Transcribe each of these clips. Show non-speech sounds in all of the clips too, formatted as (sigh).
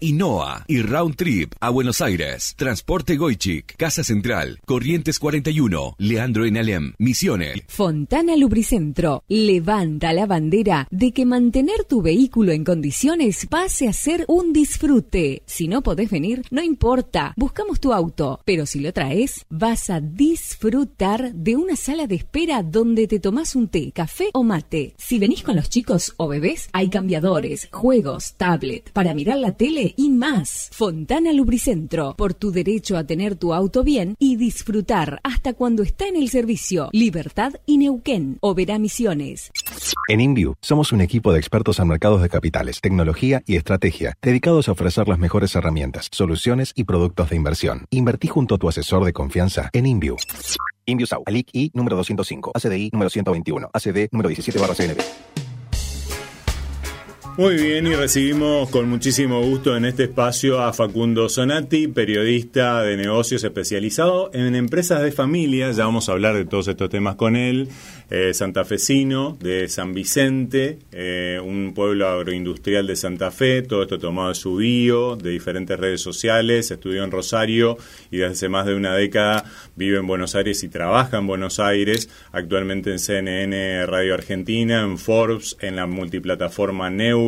y NOA y Round Trip a Buenos Aires. Transporte Goichik, Casa Central, Corrientes 41, Leandro en Alem, Misiones. Fontana Lubricentro levanta la bandera de que mantener tu vehículo en condiciones pase a ser un disfrute. Si no podés venir, no importa, buscamos tu auto, pero si lo traes, vas a disfrutar de una sala de espera donde te tomás un té, café o mate. Si venís con los chicos o bebés, hay cambiadores, juegos, tablet, para mirar la tele y más. Fontana Lubricentro, por tu derecho a tener tu auto bien y disfrutar hasta cuando está en el servicio. Libertad y Neuquén, Oberá Misiones. En InView somos un equipo de expertos en mercados de capitales, tecnología y estrategia, dedicados a ofrecer las mejores herramientas, soluciones y productos de inversión. Invertí junto a tu asesor de confianza en InView. InView Sau, ALIC I número 205, ACDI número 121, ACD número 17 barra CNB. Muy bien, y recibimos con muchísimo gusto en este espacio a Facundo Sonati, periodista de negocios especializado en empresas de familia. Ya vamos a hablar de todos estos temas con él. Eh, santafesino de San Vicente, eh, un pueblo agroindustrial de Santa Fe. Todo esto tomado de su bio, de diferentes redes sociales. Estudió en Rosario y desde hace más de una década vive en Buenos Aires y trabaja en Buenos Aires. Actualmente en CNN Radio Argentina, en Forbes, en la multiplataforma Neu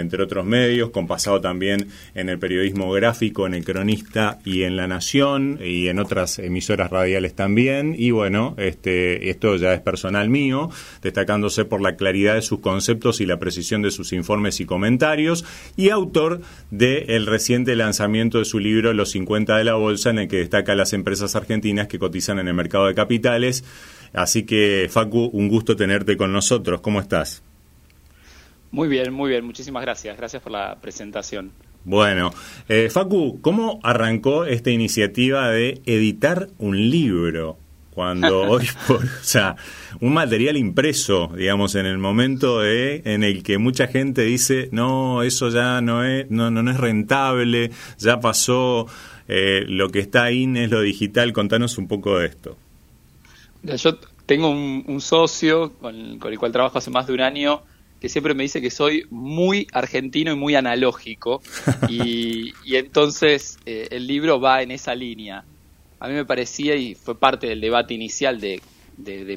entre otros medios, con pasado también en el periodismo gráfico, en el Cronista y en La Nación y en otras emisoras radiales también. Y bueno, este, esto ya es personal mío, destacándose por la claridad de sus conceptos y la precisión de sus informes y comentarios, y autor del reciente lanzamiento de su libro Los 50 de la Bolsa, en el que destaca las empresas argentinas que cotizan en el mercado de capitales. Así que, Facu, un gusto tenerte con nosotros. ¿Cómo estás? Muy bien, muy bien. Muchísimas gracias. Gracias por la presentación. Bueno, eh, Facu, ¿cómo arrancó esta iniciativa de editar un libro? Cuando (laughs) hoy, por, o sea, un material impreso, digamos, en el momento de, en el que mucha gente dice, no, eso ya no es, no, no, es rentable, ya pasó, eh, lo que está ahí es lo digital. Contanos un poco de esto. Yo tengo un, socio con, con el cual trabajo hace más de un año que siempre me dice que soy muy argentino y muy analógico. (laughs) Y, entonces eh, el libro va en esa línea. A mí me parecía, y fue parte del debate inicial de,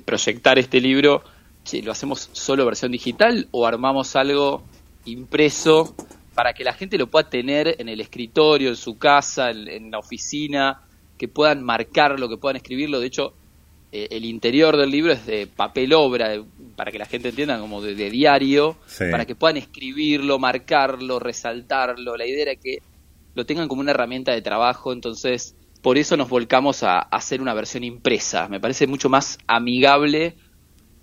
proyectar este libro, que ¿lo hacemos solo versión digital o armamos algo impreso para que la gente lo pueda tener en el escritorio, en su casa, en la oficina, que puedan marcarlo, que puedan escribirlo? De hecho, eh, el interior del libro es de papel obra, para que la gente entienda como de, diario, para que puedan escribirlo, marcarlo, resaltarlo. La idea era que lo tengan como una herramienta de trabajo, entonces por eso nos volcamos a, hacer una versión impresa. Me parece mucho más amigable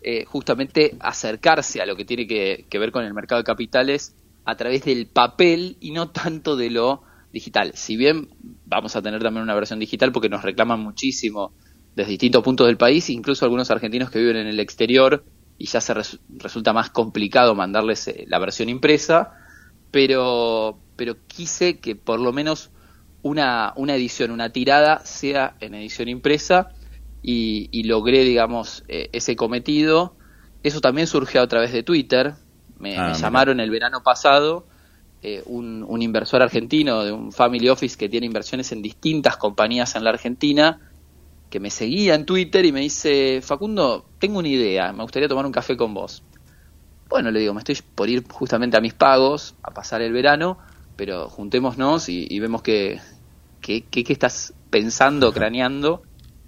eh, justamente acercarse a lo que tiene que, que ver con el mercado de capitales a través del papel y no tanto de lo digital. Si bien vamos a tener también una versión digital porque nos reclaman muchísimo desde distintos puntos del país, incluso algunos argentinos que viven en el exterior y ya se resulta más complicado mandarles eh, la versión impresa, pero, pero quise que por lo menos una, una edición, una tirada sea en edición impresa y, logré, digamos, eh, ese cometido. Eso también surgió a través de Twitter. Me, ah, llamaron el verano pasado eh, un, un, inversor argentino de un family office que tiene inversiones en distintas compañías en la Argentina, que me seguía en Twitter y me dice, Facundo, tengo una idea, me gustaría tomar un café con vos. Bueno, le digo, me estoy por ir justamente a mis pagos, a pasar el verano, pero juntémonos y, y vemos qué que, que, estás pensando, craneando.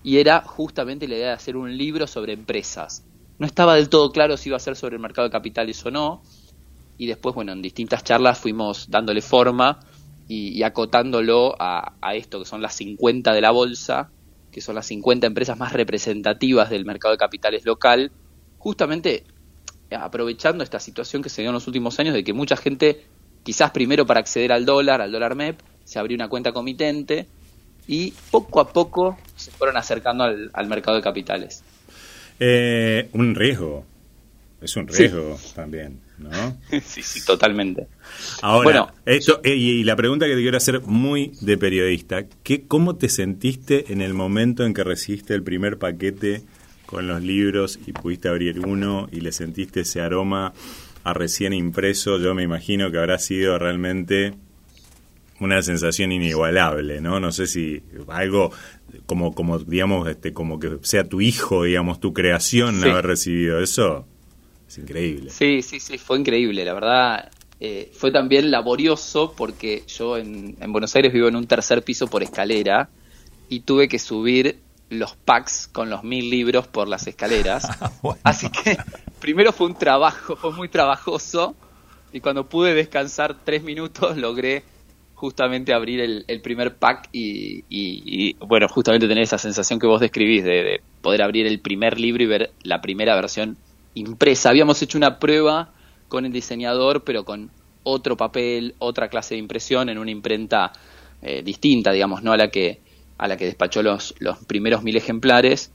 Y era justamente la idea de hacer un libro sobre empresas. No estaba del todo claro si iba a ser sobre el mercado de capitales o no. Y después, bueno, en distintas charlas fuimos dándole forma y, y acotándolo a, a esto, que son las 50 de la bolsa, que son las 50 empresas más representativas del mercado de capitales local, justamente aprovechando esta situación que se dio en los últimos años de que mucha gente, quizás primero para acceder al dólar, al dólar MEP, se abrió una cuenta comitente y poco a poco se fueron acercando al, mercado de capitales. Eh, un riesgo, es un riesgo también, ¿no? (laughs) sí, sí, totalmente. Ahora, bueno, eso, eh, y la pregunta que te quiero hacer muy de periodista, ¿qué, ¿cómo te sentiste en el momento en que recibiste el primer paquete con los libros y pudiste abrir uno y le sentiste ese aroma a recién impreso, yo me imagino que habrá sido realmente una sensación inigualable, ¿no? No sé si algo como, como digamos, este, como que sea tu hijo, digamos, tu creación haber recibido eso. Es increíble. Sí, sí, sí, fue increíble, la verdad. Eh, fue también laborioso porque yo en, en Buenos Aires vivo en un tercer piso por escalera y tuve que subir los packs con los mil libros por las escaleras. (laughs) Así que primero fue un trabajo, fue muy trabajoso. Y cuando pude descansar tres minutos logré justamente abrir el, primer pack y, bueno, justamente tener esa sensación que vos describís de, poder abrir el primer libro y ver la primera versión impresa. Habíamos hecho una prueba con el diseñador, pero con otro papel, otra clase de impresión en una imprenta eh, distinta, digamos, no a la que a la que despachó los, los primeros mil ejemplares.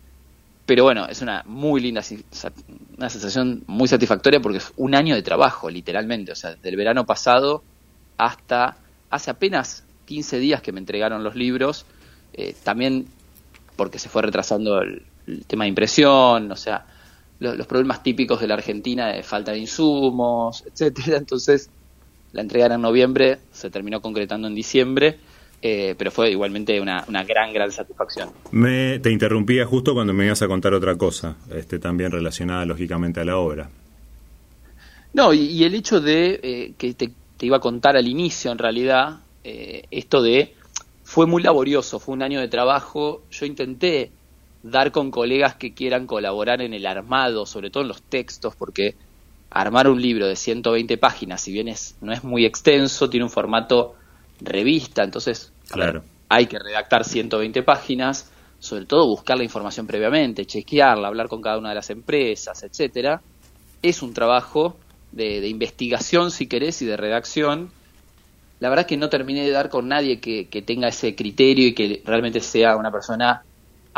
Pero bueno, es una muy linda, una sensación muy satisfactoria porque es un año de trabajo, literalmente. O sea, desde el verano pasado hasta hace apenas 15 días que me entregaron los libros. Eh, también porque se fue retrasando el, tema de impresión, o sea, los problemas típicos de la Argentina de falta de insumos, etcétera. Entonces, la entrega en noviembre, se terminó concretando en diciembre eh, pero fue igualmente una, gran, gran satisfacción. Me, te interrumpía justo cuando me ibas a contar otra cosa, este, también relacionada lógicamente a la obra. No, y, el hecho de eh, que te, iba a contar al inicio, en realidad, eh, esto de fue muy laborioso, fue un año de trabajo. Yo intenté dar con colegas que quieran colaborar en el armado, sobre todo en los textos, porque armar un libro de 120 páginas, si bien es, no es muy extenso, tiene un formato revista, entonces claro. hay que redactar 120 páginas, sobre todo buscar la información previamente, chequearla, hablar con cada una de las empresas, etcétera. Es un trabajo de, investigación, si querés, y de redacción. La verdad es que no terminé de dar con nadie que, tenga ese criterio y que realmente sea una persona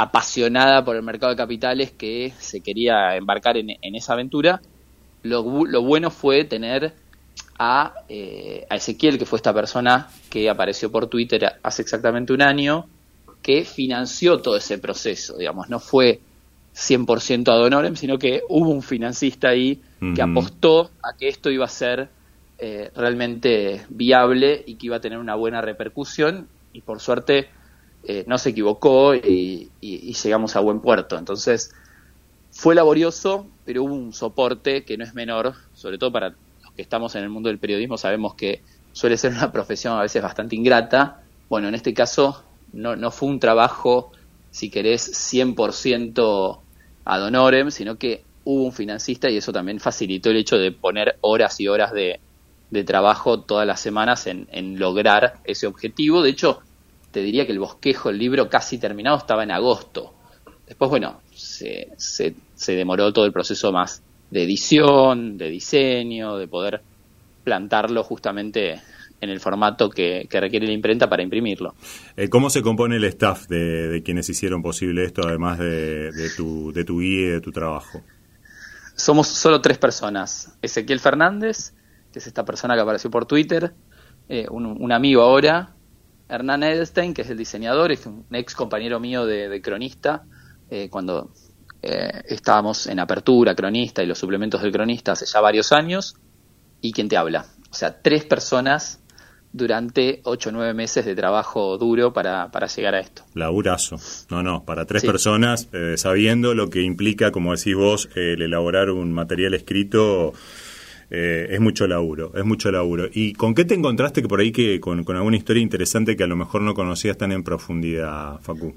apasionada por el mercado de capitales que se quería embarcar en, esa aventura. Lo, lo bueno fue tener eh, a, Ezequiel, que fue esta persona que apareció por Twitter hace exactamente un año, que financió todo ese proceso, digamos, no fue 100% ad honorem, sino que hubo un financista ahí que apostó a que esto iba a ser eh, realmente viable y que iba a tener una buena repercusión y por suerte eh, no se equivocó y, llegamos a buen puerto. Entonces fue laborioso, pero hubo un soporte que no es menor, sobre todo para que estamos en el mundo del periodismo sabemos que suele ser una (laughs) profesión a veces bastante ingrata. Bueno, en este caso no, no fue un trabajo, si querés, 100% ad honorem, sino que hubo un financista y eso también facilitó el hecho de poner horas y horas de, trabajo todas las semanas en, lograr ese objetivo. De hecho, te diría que el bosquejo, el libro casi terminado, estaba en agosto. Después, bueno, se, se, se demoró todo el proceso más de edición, de diseño, de poder plantarlo justamente en el formato que, requiere la imprenta para imprimirlo. Eh, ¿Cómo se compone el staff de, quienes hicieron posible esto, además de, tu, de tu guía y de tu trabajo? Somos solo tres personas. Ezequiel Fernández, que es esta persona que apareció por Twitter, eh, un, amigo ahora, Hernán Edelstein, que es el diseñador, es un ex compañero mío de, cronista, eh, cuando eh, estábamos en Apertura, Cronista y los suplementos del Cronista hace ya varios años. Y quien te habla, O sea, tres personas durante ocho o nueve meses de trabajo duro para, para llegar a esto. Laburazo. No, no, para tres personas, eh, sabiendo lo que implica, como decís vos, el elaborar un material escrito. Eh, es mucho laburo, es mucho laburo. ¿Y con qué te encontraste que por ahí que con, alguna historia interesante que a lo mejor no conocías tan en profundidad, Facu?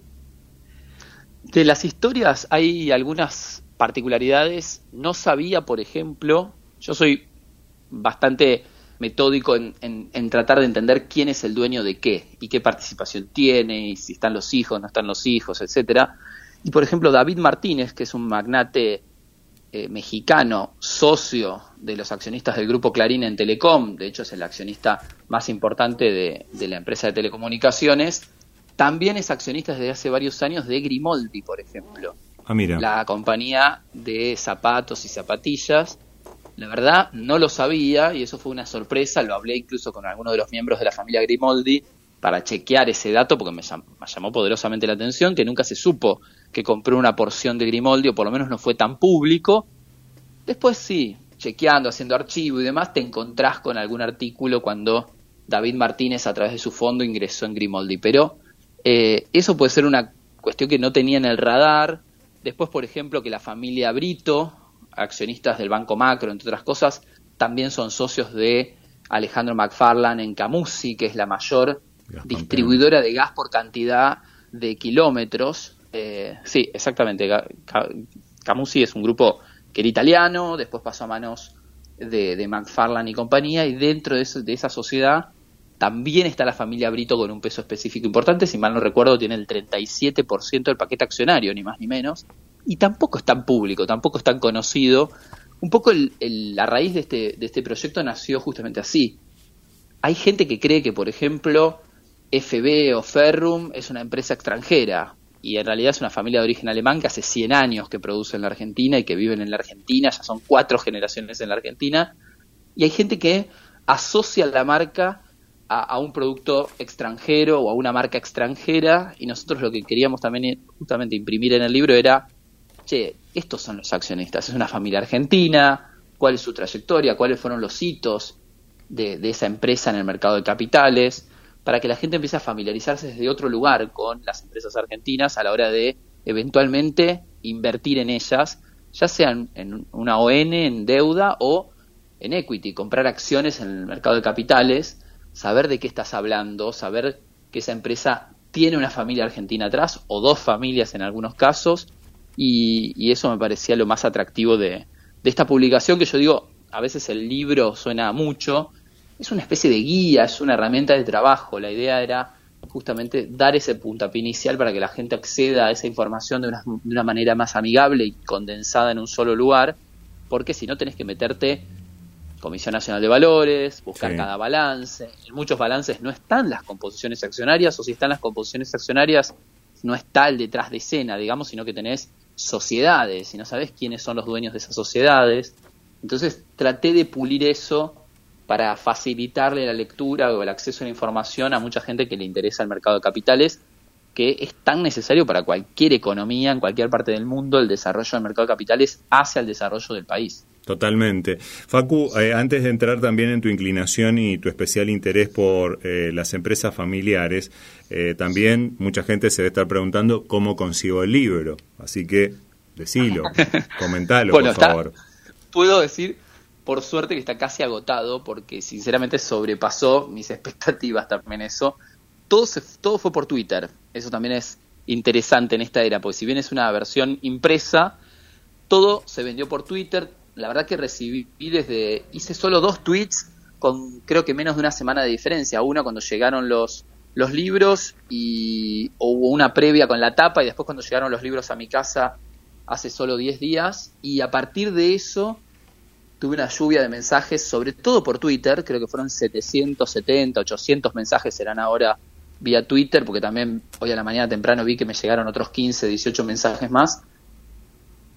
De las historias hay algunas particularidades. No sabía, por ejemplo, yo soy bastante metódico en, tratar de entender quién es el dueño de qué y qué participación tiene y si están los hijos, no están los hijos, etcétera. Y por ejemplo, David Martínez, que es un magnate eh, mexicano, socio de los accionistas del grupo Clarín en Telecom, de hecho es el accionista más importante de, de la empresa de telecomunicaciones, también es accionista desde hace varios años de Grimoldi, por ejemplo. Ah, mira. La compañía de zapatos y zapatillas la verdad, no lo sabía y eso fue una sorpresa. Lo hablé incluso con algunos de los miembros de la familia Grimoldi para chequear ese dato porque me llamó, poderosamente la atención que nunca se supo que compró una porción de Grimoldi o por lo menos no fue tan público. Después sí, chequeando, haciendo archivo y demás, te encontrás con algún artículo cuando David Martínez a través de su fondo ingresó en Grimoldi. Pero eh, eso puede ser una cuestión que no tenía en el radar. Después, por ejemplo, que la familia Brito, accionistas del Banco Macro, entre otras cosas, también son socios de Alejandro McFarlane en Camusi, que es la mayor distribuidora de gas por cantidad de kilómetros. Eh, sí, exactamente. Camusi es un grupo que era italiano, después pasó a manos de, de McFarlane y compañía, y dentro de, de, esa sociedad también está la familia Brito con un peso específico importante, si mal no recuerdo, tiene el 37% del paquete accionario, ni más ni menos, y tampoco es tan público, tampoco es tan conocido. Un poco la raíz de este, de este proyecto nació justamente así. Hay gente que cree que, por ejemplo, FB o Ferrum es una empresa extranjera y en realidad es una familia de origen alemán que hace 100 años que produce en la Argentina y que viven en la Argentina, ya son cuatro generaciones en la Argentina. Y hay gente que asocia la marca a, un producto extranjero o a una marca extranjera y nosotros lo que queríamos también justamente imprimir en el libro era che, estos son los accionistas, es una familia argentina, cuál es su trayectoria, cuáles fueron los hitos de, esa empresa en el mercado de capitales, para que la gente empiece a familiarizarse desde otro lugar con las empresas argentinas a la hora de eventualmente invertir en ellas, ya sean en una ON, en deuda o en equity, comprar acciones en el mercado de capitales, saber de qué estás hablando, saber que esa empresa tiene una familia argentina atrás o dos familias en algunos casos y, eso me parecía lo más atractivo de, esta publicación que yo digo, a veces el libro suena mucho, es una especie de guía, es una herramienta de trabajo. La idea era justamente dar ese puntapié inicial para que la gente acceda a esa información de una, de una manera más amigable y condensada en un solo lugar, porque si no tenés que meterte Comisión Nacional de Valores, buscar cada balance. En muchos balances no están las composiciones accionarias, o si están las composiciones accionarias, no está el detrás de escena, digamos, sino que tenés sociedades y no sabes quiénes son los dueños de esas sociedades. Entonces traté de pulir eso para facilitarle la lectura o el acceso a la información a mucha gente que le interesa el mercado de capitales, que es tan necesario para cualquier economía en cualquier parte del mundo, el desarrollo del mercado de capitales hacia el desarrollo del país. Totalmente. Facu, eh, antes de entrar también en tu inclinación y tu especial interés por eh, las empresas familiares, eh, también mucha gente se debe estar preguntando cómo consigo el libro. Así que, decilo, (laughs) comentalo, por favor. puedo decir, por suerte, que está casi agotado, porque sinceramente sobrepasó mis (laughs) expectativas también eso. Todo, todo fue por Twitter. Eso también es interesante en esta era, porque si bien es una versión impresa, todo se vendió por Twitter, la verdad que recibí desde, hice solo dos tweets con creo que menos de una semana de diferencia. Una cuando llegaron los, los libros y hubo una previa con la tapa y después cuando llegaron los libros a mi casa hace solo 10 días. Y a partir de eso tuve una lluvia de mensajes, sobre todo por Twitter, creo que fueron 770, 800 mensajes serán ahora vía Twitter, porque también hoy a la mañana temprano vi que me llegaron otros 15, 18 mensajes más.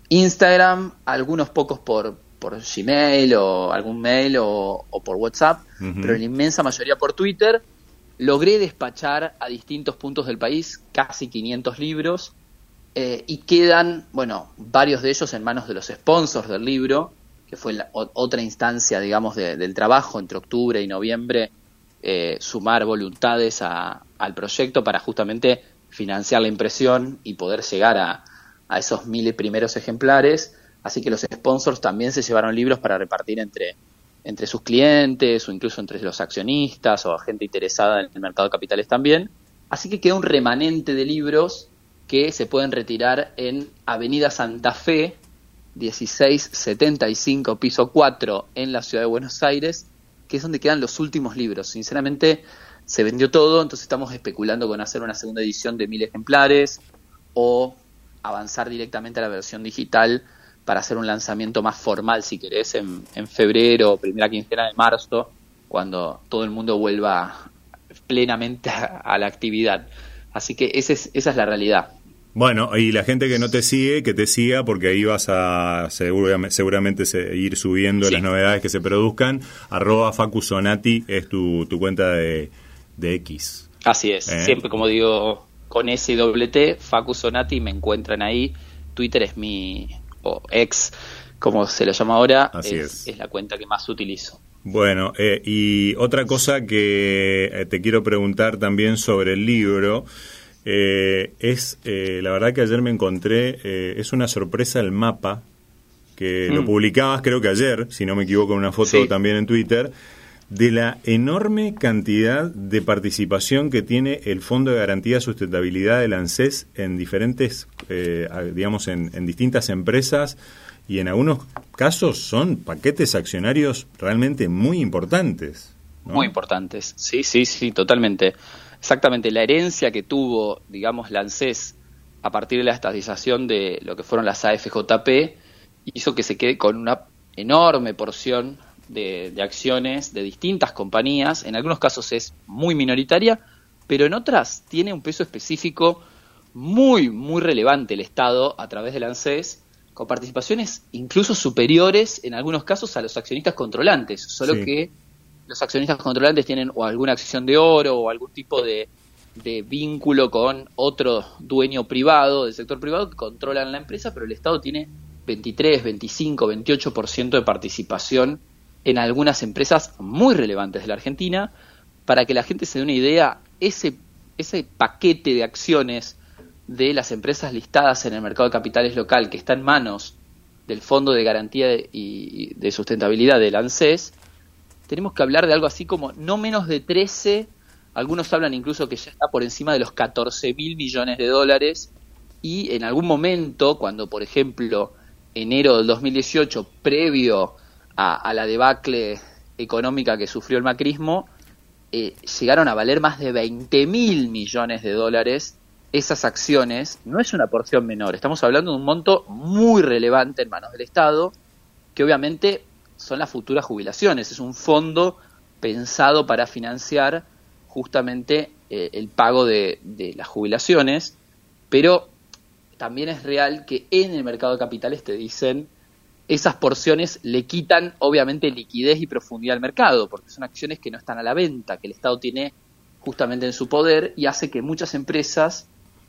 Instagram, algunos pocos por, por Gmail o algún mail o, por WhatsApp, pero la inmensa mayoría por Twitter. Logré despachar a distintos puntos del país casi 500 libros eh, y quedan, bueno, varios de ellos en manos de los sponsors del libro, fue la, otra instancia, digamos, del trabajo entre octubre y noviembre, eh, sumar voluntades al proyecto para justamente financiar la impresión y poder llegar a, a esos mil primeros ejemplares. Así que los sponsors también se llevaron libros para repartir entre, entre sus clientes o incluso entre los accionistas o gente interesada en el mercado de capitales también. Así que queda un remanente de libros que se pueden retirar en Avenida Santa Fe, 1675, piso 4, en la ciudad de Buenos Aires, que es donde quedan los últimos libros. Sinceramente, se vendió todo, entonces estamos especulando con hacer una segunda edición de mil ejemplares o avanzar directamente a la versión digital para hacer un lanzamiento más formal, si querés, en, en febrero, primera quincena de marzo, cuando todo el mundo vuelva plenamente a, la actividad. Así que esa es, esa es la realidad. Bueno, y la gente que no te sigue, que te siga, porque ahí vas a seguramente, seguramente ir subiendo las novedades que se produzcan. Arroba Facusonati es tu, tu cuenta de, de X. Así es, ¿Eh? siempre como digo, con y doble T, Facusonati, me encuentran ahí. Twitter es mi, o ex, como se lo llama ahora, es, es. la cuenta que más utilizo. Bueno, eh, y otra cosa que eh, te quiero preguntar también sobre el libro. Eh, es, la verdad que ayer me encontré, es una sorpresa el mapa, que lo mm. publicabas creo que ayer, si no me equivoco, en una foto también en Twitter, de la enorme cantidad de participación que tiene el Fondo de Garantía de Sustentabilidad del ANSES en diferentes, digamos, en, en distintas empresas y en algunos casos son paquetes accionarios realmente muy importantes. Muy importantes, sí, sí, sí, totalmente. Exactamente, la herencia que tuvo, digamos, la ANSES a partir de la estatización de lo que fueron las AFJP hizo que se quede con una enorme porción de, de acciones de distintas compañías. En algunos casos es muy minoritaria, pero en otras tiene un peso específico muy, muy relevante el Estado a través de la ANSES con participaciones incluso superiores en algunos casos a los accionistas controlantes, solo que los accionistas controlantes tienen o alguna acción de oro o algún tipo de, vínculo con otro dueño privado del sector privado que controlan la empresa, pero el Estado tiene 23, 25, 28% de participación en algunas empresas muy relevantes de la Argentina. Para que la gente se dé una idea, ese, ese paquete de acciones de las empresas listadas en el mercado de capitales local que está en manos del Fondo de Garantía y de Sustentabilidad del ANSES, tenemos que hablar de algo así como no menos de 13, algunos hablan incluso que ya está por encima de los 14 mil millones de dólares, y en algún momento, cuando por ejemplo enero del 2018, previo a, la debacle económica que sufrió el macrismo, eh, llegaron a valer más de 20 mil millones de dólares esas acciones no es una porción menor. Estamos hablando de un monto muy relevante en manos del Estado, que obviamente son las futuras jubilaciones. Es un fondo pensado para financiar justamente eh, el pago de, las jubilaciones, pero también es real que en el mercado de capitales te dicen esas porciones le quitan obviamente liquidez y profundidad al mercado, porque son acciones que no están a la venta, que el Estado tiene justamente en su poder y hace que muchas empresas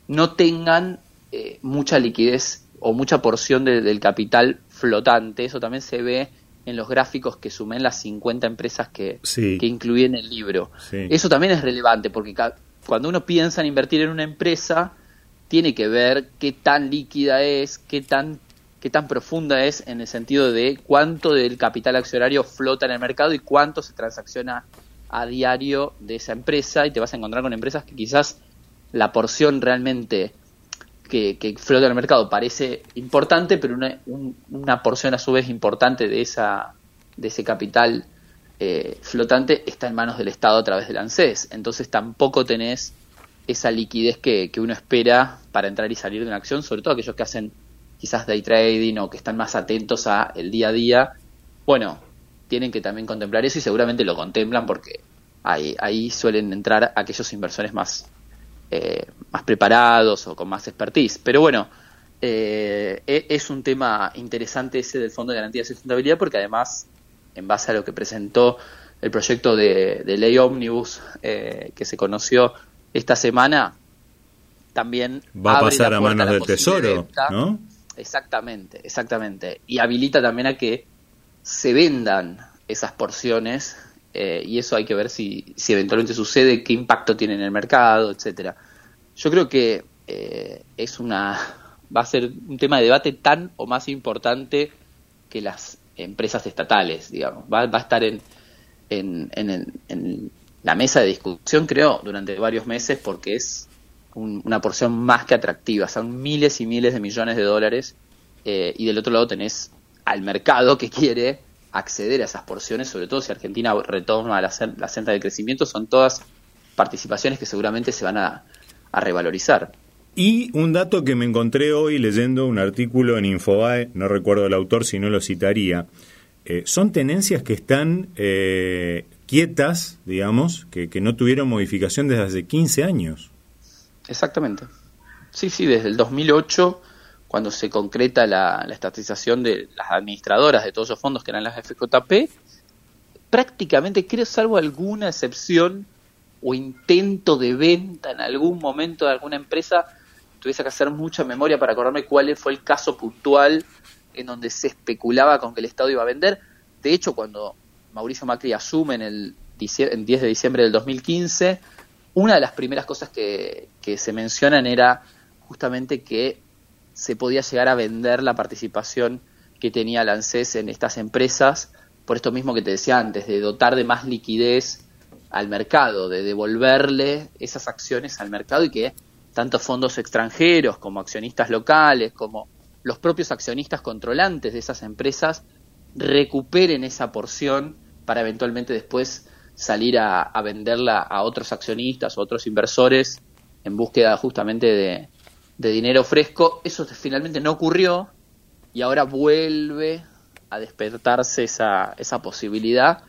no tengan eh, mucha liquidez o mucha porción del capital flotante. Eso también se ve en los gráficos que sumen las 50 empresas que, que incluí en el libro. Eso también es relevante porque cuando uno piensa en invertir en una empresa, tiene que ver qué tan líquida es, qué tan, qué tan profunda es en el sentido de cuánto del capital accionario flota en el mercado y cuánto se transacciona a diario de esa empresa y te vas a encontrar con empresas que quizás la porción realmente que, flota en el mercado parece importante, pero una, una, porción a su vez importante de, esa, de ese capital eh, flotante está en manos del Estado a través del ANSES. Entonces tampoco tenés esa liquidez que, uno espera para entrar y salir de una acción, sobre todo aquellos que hacen quizás day trading o que están más atentos a el día a día. Bueno, tienen que también contemplar eso y seguramente lo contemplan porque ahí, ahí suelen entrar aquellos inversores más, eh, más preparados o con más expertise. Pero bueno, eh, e-, es un tema interesante ese del Fondo de Garantía de Sustentabilidad porque además, en base a lo que presentó el proyecto de, ley Omnibus eh, que se conoció esta semana, también va a pasar a manos del Tesoro, ¿no? Exactamente, exactamente. Y habilita también a que se vendan esas porciones eh, y eso hay que ver si, si eventualmente sucede, qué impacto tiene en el mercado, etcétera. Yo creo que eh, es una (laughs) va a ser un tema de debate tan o más importante que las empresas estatales, digamos. Va, a estar en, en, en, la mesa de discusión, creo, durante varios meses porque es una porción más que atractiva. Son miles y miles de millones de dólares eh, y del otro lado tenés al mercado que quiere acceder a esas porciones, sobre todo si Argentina retoma la, la senda de crecimiento, son todas participaciones que seguramente se van a, a revalorizar. Y un dato que me encontré hoy leyendo un artículo en Infobae, no recuerdo el autor si no lo citaría, eh, son tenencias que están eh, quietas, digamos, que, no tuvieron modificación desde hace 15 años. Exactamente. Sí, sí, desde el 2008, cuando se concreta la, estatización de las administradoras de todos esos fondos que eran las FJP, prácticamente, creo, salvo alguna excepción o intento de venta en algún momento de alguna empresa, tuviese que hacer mucha memoria para acordarme cuál fue el caso puntual en donde se especulaba con que el Estado iba a vender. De hecho, cuando Mauricio Macri asume en el 10 de diciembre del 2015, una de las primeras cosas que, se mencionan era justamente que se podía llegar a vender la participación que tenía la ANSES en estas empresas, por esto mismo que te decía antes, de dotar de más liquidez al mercado, de devolverle esas acciones al mercado y que tanto fondos extranjeros como accionistas locales, como los propios accionistas controlantes de esas empresas, recuperen esa porción para eventualmente después salir a, venderla a otros accionistas o otros inversores en búsqueda justamente de, dinero fresco. Eso finalmente no ocurrió y ahora vuelve a despertarse esa, esa posibilidad.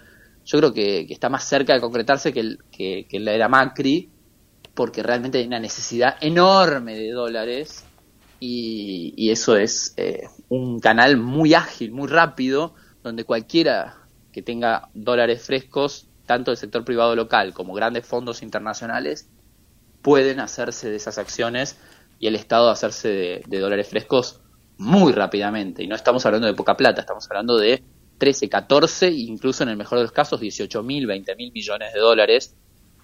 Yo creo que, está más cerca de concretarse que, que, que la era Macri, porque realmente hay una necesidad enorme de dólares y, eso es eh, un canal muy ágil, muy rápido, donde cualquiera que tenga dólares frescos, tanto del sector privado local como grandes fondos internacionales, pueden hacerse de esas acciones y el Estado hacerse de, dólares frescos muy rápidamente. Y no estamos hablando de poca plata, estamos hablando de 13, 14, incluso en el mejor de los casos 18 mil, 20 mil millones de dólares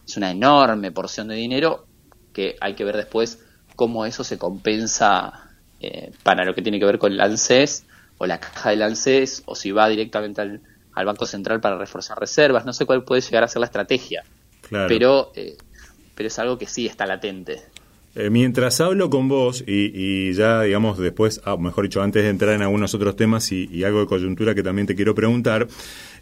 es una enorme porción de dinero que hay que ver después cómo eso se compensa eh, para lo que tiene que ver con el ANSES o la caja del ANSES o si va directamente al, Banco Central para reforzar reservas. No sé cuál puede llegar a ser la estrategia, pero, eh, pero es algo que sí está latente. Eh, mientras hablo con vos y, ya, digamos, después, ah, mejor dicho, antes de entrar en algunos otros temas y, algo de coyuntura que también te quiero preguntar,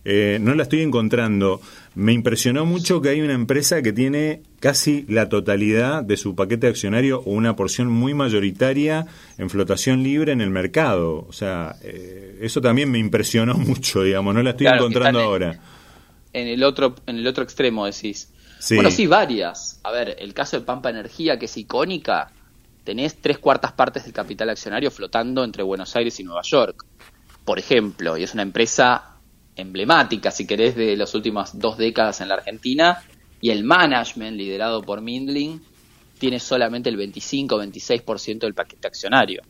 eh, no la estoy encontrando. Me impresionó mucho que hay una empresa que tiene casi la totalidad de su paquete accionario o una porción muy mayoritaria en flotación libre en el mercado. O sea, eh, eso también me impresionó (laughs) mucho, digamos, no la estoy encontrando ahora. En el otro, en el otro extremo decís. Bueno, sí, varias. A ver, el caso de Pampa Energía, que es icónica, tenés tres cuartas partes del capital accionario flotando entre Buenos Aires y Nueva York, por ejemplo, y es una empresa emblemática, si querés, de las últimas dos décadas en la Argentina, y el management, liderado por Mindling, tiene solamente el 25-26% del paquete accionario,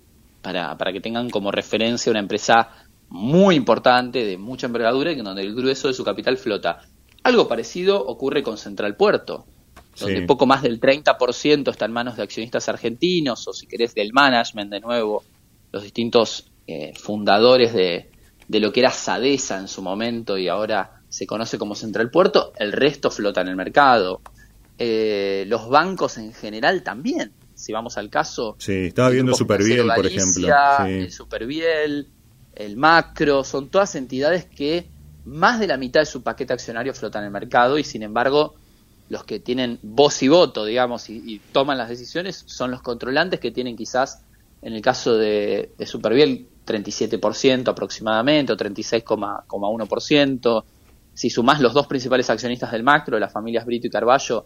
para, para que tengan como referencia una empresa muy importante, de mucha envergadura, y donde el grueso de su capital flota algo parecido ocurre con Central Puerto, donde poco más del 30% está en manos de accionistas argentinos, o si querés del management de nuevo, los distintos eh, fundadores de, lo que era Sadesa en su momento y ahora se conoce como Central Puerto, el resto flota en el mercado. Eh, los bancos en general también, si vamos al caso. Sí, estaba viendo Superviel, por ejemplo. El Superviel, el Macro, son todas entidades que más de la mitad de su paquete accionario flota en el mercado y sin embargo los que tienen voz y voto, digamos, y, toman las decisiones son los controlantes que tienen quizás, en el caso de, de Superviel, 37% aproximadamente o 36,1%. Si sumás los dos principales accionistas del macro, las familias Brito y Carballo,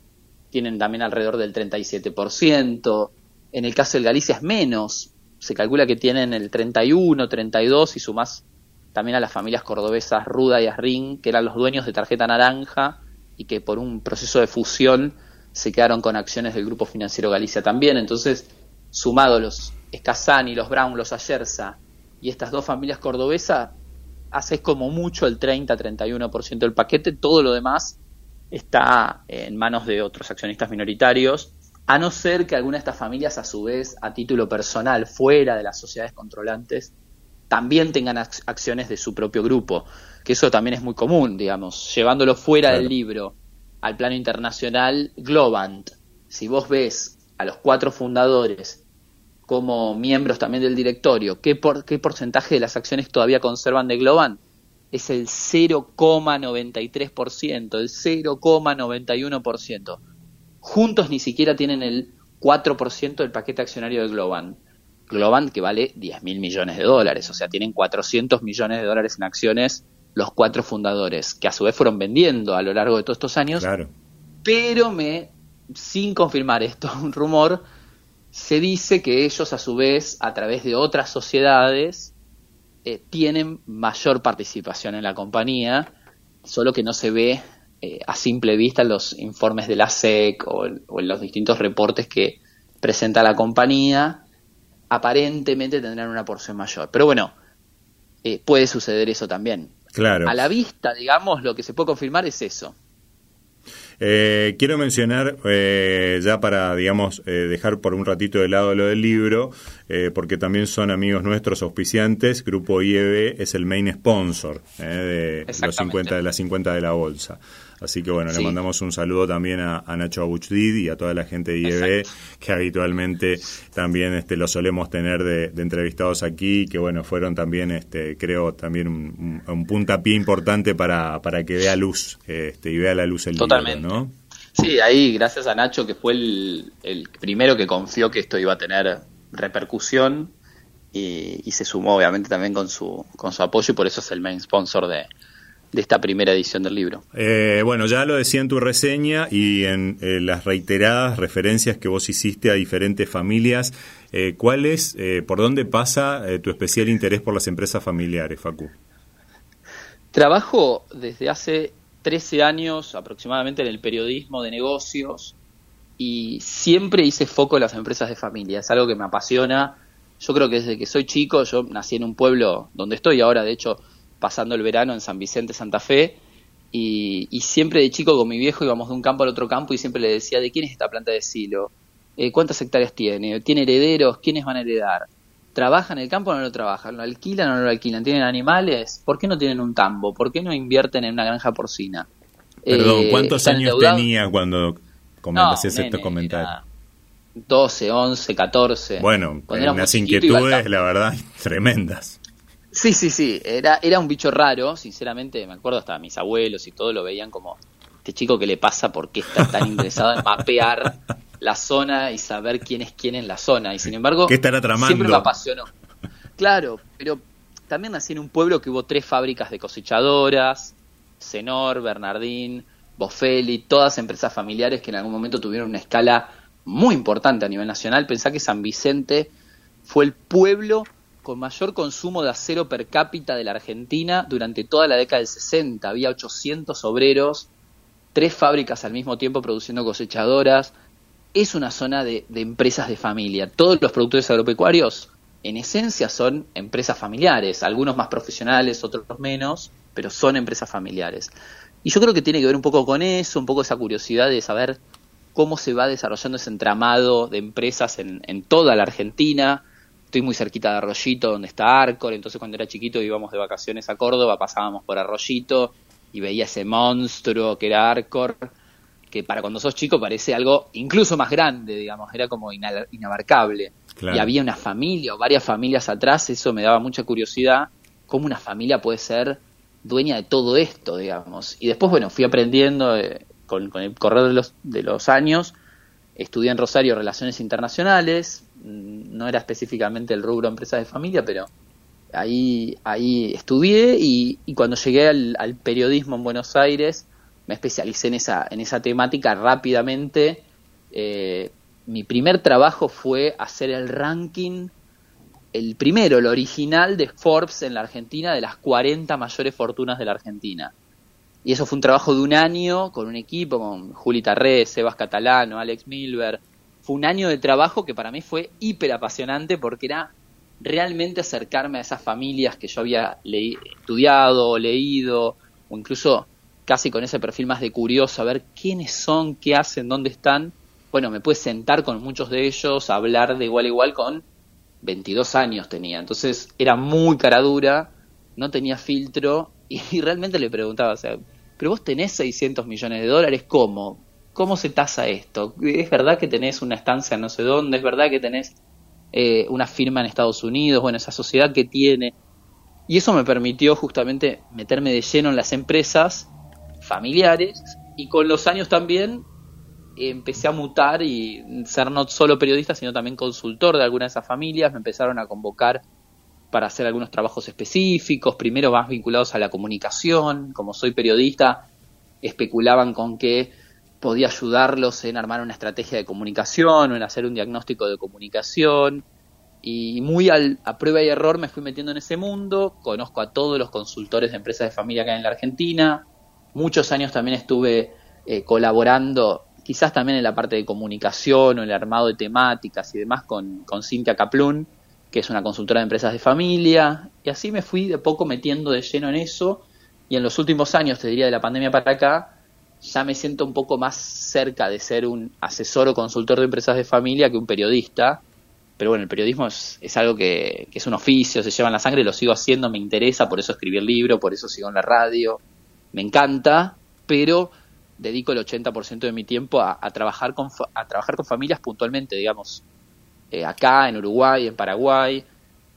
tienen también alrededor del 37%. En el caso del Galicia es menos, se calcula que tienen el 31, 32 y sumás también a las familias cordobesas Ruda y Arrin, que eran los dueños de Tarjeta Naranja y que por un proceso de fusión se quedaron con acciones del Grupo Financiero Galicia también. Entonces, sumado los Escazani, los Brown, los Ayerza y estas dos familias cordobesas, haces como mucho el 30-31% del paquete, todo lo demás está en manos de otros accionistas minoritarios, a no ser que alguna de estas familias, a su vez, a título personal, fuera de las sociedades controlantes, también tengan acciones de su propio grupo, que eso también es muy común, digamos, llevándolo fuera del libro al plano internacional, Globant, si vos ves a los cuatro fundadores como miembros también del directorio, ¿qué, por, qué porcentaje de las acciones todavía conservan de Globant? Es el 0,93%, el 0,91%. Juntos ni siquiera tienen el 4% del paquete accionario de Globant. Globant que vale 10 mil millones de dólares, o sea, tienen 400 millones de dólares en acciones los cuatro fundadores, que a su vez fueron vendiendo a lo largo de todos estos años. Claro. Pero me, sin confirmar esto, un rumor, se dice que ellos a su vez, a través de otras sociedades, eh, tienen mayor participación en la compañía, solo que no se ve eh, a simple vista en los informes de la SEC o, o en los distintos reportes que presenta la compañía aparentemente tendrán una porción mayor. Pero bueno, eh, puede suceder eso también. Claro. A la vista, digamos, lo que se puede confirmar es eso. Eh, quiero mencionar, eh, ya para, digamos, dejar por un ratito de lado lo del libro, porque también son amigos nuestros auspiciantes, Grupo IEB es el main sponsor de, los 50, de las 50 de la bolsa. Así que bueno, le mandamos un saludo también a, Nacho Abuchdid y a toda la gente de IEB, que habitualmente también este, lo solemos tener de, entrevistados aquí, que bueno, fueron también, este, creo, también un, puntapié importante para, para que vea luz este, y vea la luz el Totalmente. libro, ¿no? Sí, ahí gracias a Nacho, que fue el, el primero que confió que esto iba a tener repercusión y, y, se sumó obviamente también con su, con su apoyo y por eso es el main sponsor de, de esta primera edición del libro. Eh, bueno, ya lo decía en tu reseña y en eh, las reiteradas referencias que vos hiciste a diferentes familias. Eh, ¿Cuál es, por dónde pasa tu especial interés por las empresas familiares, Facu? Trabajo desde hace 13 años aproximadamente en el periodismo de negocios y siempre hice foco en las empresas de familia. Es algo que me apasiona. Yo creo que desde que soy chico, yo nací en un pueblo donde estoy ahora, de hecho, pasando el verano en San Vicente, Santa Fe, y, siempre de chico con mi viejo íbamos de un campo al otro campo y siempre le decía, ¿de quién es esta planta de silo? Eh, ¿Cuántas hectáreas tiene? ¿Tiene herederos? ¿Quiénes van a heredar? ¿Trabajan en el campo o no lo trabajan? ¿Lo alquilan o no lo alquilan? ¿Tienen animales? ¿Por qué no tienen un tambo? ¿Por qué no invierten en una granja porcina? Perdón, eh, ¿cuántos años tenía cuando comenzaste no, estos comentarios? 12, 11, 14. Bueno, unas inquietudes, la verdad, (laughs) tremendas. Sí, sí, sí, era, era un bicho raro, sinceramente, me acuerdo hasta mis abuelos y todo lo veían como este chico que le pasa porque está tan interesado en mapear la zona y saber quién es quién en la zona. Y sin embargo, siempre me apasionó. Claro, pero también nací en un pueblo que hubo tres fábricas de cosechadoras, Senor, Bernardín, Bofeli, todas empresas familiares que en algún momento tuvieron una escala muy importante a nivel nacional. Pensá que San Vicente fue el pueblo con mayor consumo de acero per cápita de la Argentina durante toda la década del 60. Había 800 obreros, tres fábricas al mismo tiempo produciendo cosechadoras. Es una zona de, empresas de familia. Todos los productores agropecuarios, en esencia, son empresas familiares, algunos más profesionales, otros menos, pero son empresas familiares. Y yo creo que tiene que ver un poco con eso, un poco esa curiosidad de saber cómo se va desarrollando ese entramado de empresas en, en toda la Argentina estoy muy cerquita de Arroyito, donde está Arcor, entonces cuando era chiquito íbamos de vacaciones a Córdoba, pasábamos por Arroyito y veía ese monstruo que era Arcor, que para cuando sos chico parece algo incluso más grande, digamos, era como inabarcable. Y había una familia o varias familias atrás, eso me daba mucha curiosidad, cómo una familia puede ser dueña de todo esto, digamos. Y después, bueno, fui aprendiendo eh, con, con, el correr de los, de los años, estudié en Rosario Relaciones Internacionales, no era específicamente el rubro empresas de familia, pero ahí, ahí estudié y, cuando llegué al, periodismo en Buenos Aires me especialicé en esa, en esa temática rápidamente. Eh, mi primer trabajo fue hacer el ranking, el primero, el original de Forbes en la Argentina, de las 40 mayores fortunas de la Argentina. Y eso fue un trabajo de un año con un equipo, con Juli Tarré, Sebas Catalano, Alex Milber, fue un año de trabajo que para mí fue hiper apasionante porque era realmente acercarme a esas familias que yo había estudiado, leído, o incluso casi con ese perfil más de curioso, a ver quiénes son, qué hacen, dónde están. Bueno, me pude sentar con muchos de ellos, hablar de igual a igual con 22 años tenía. Entonces era muy cara dura, no tenía filtro (laughs) y, realmente le preguntaba, o sea, pero vos tenés 600 millones de dólares, ¿cómo? ¿Cómo se tasa esto? ¿Es verdad que tenés una estancia no sé dónde? ¿Es verdad que tenés eh, una firma en Estados Unidos? Bueno, esa sociedad que tiene. Y eso me permitió justamente meterme de lleno en las empresas familiares y con los años también empecé a mutar y ser no solo periodista, sino también consultor de algunas de esas familias. Me empezaron a convocar para hacer algunos trabajos específicos, primero más vinculados a la comunicación. Como soy periodista, especulaban con que podía ayudarlos en armar una estrategia de comunicación o en hacer un diagnóstico de comunicación. Y muy a prueba y error me fui metiendo en ese mundo. Conozco a todos los consultores de empresas de familia acá en la Argentina. Muchos años también estuve eh, colaborando, quizás también en la parte de comunicación o el armado de temáticas y demás, con, con Cintia Kaplun, que es una consultora de empresas de familia. Y así me fui de poco metiendo de lleno en eso. Y en los últimos años, te diría de la pandemia para acá, ya me siento un poco más cerca de ser un asesor o consultor de empresas de familia que un periodista. Pero bueno, el periodismo es, algo que, es un oficio, se lleva en la sangre, lo sigo haciendo, me interesa, por eso escribí el libro, por eso sigo en la radio, me encanta, pero dedico el 80% de mi tiempo a, trabajar con, a trabajar con familias puntualmente, digamos, eh, acá, en Uruguay, en Paraguay,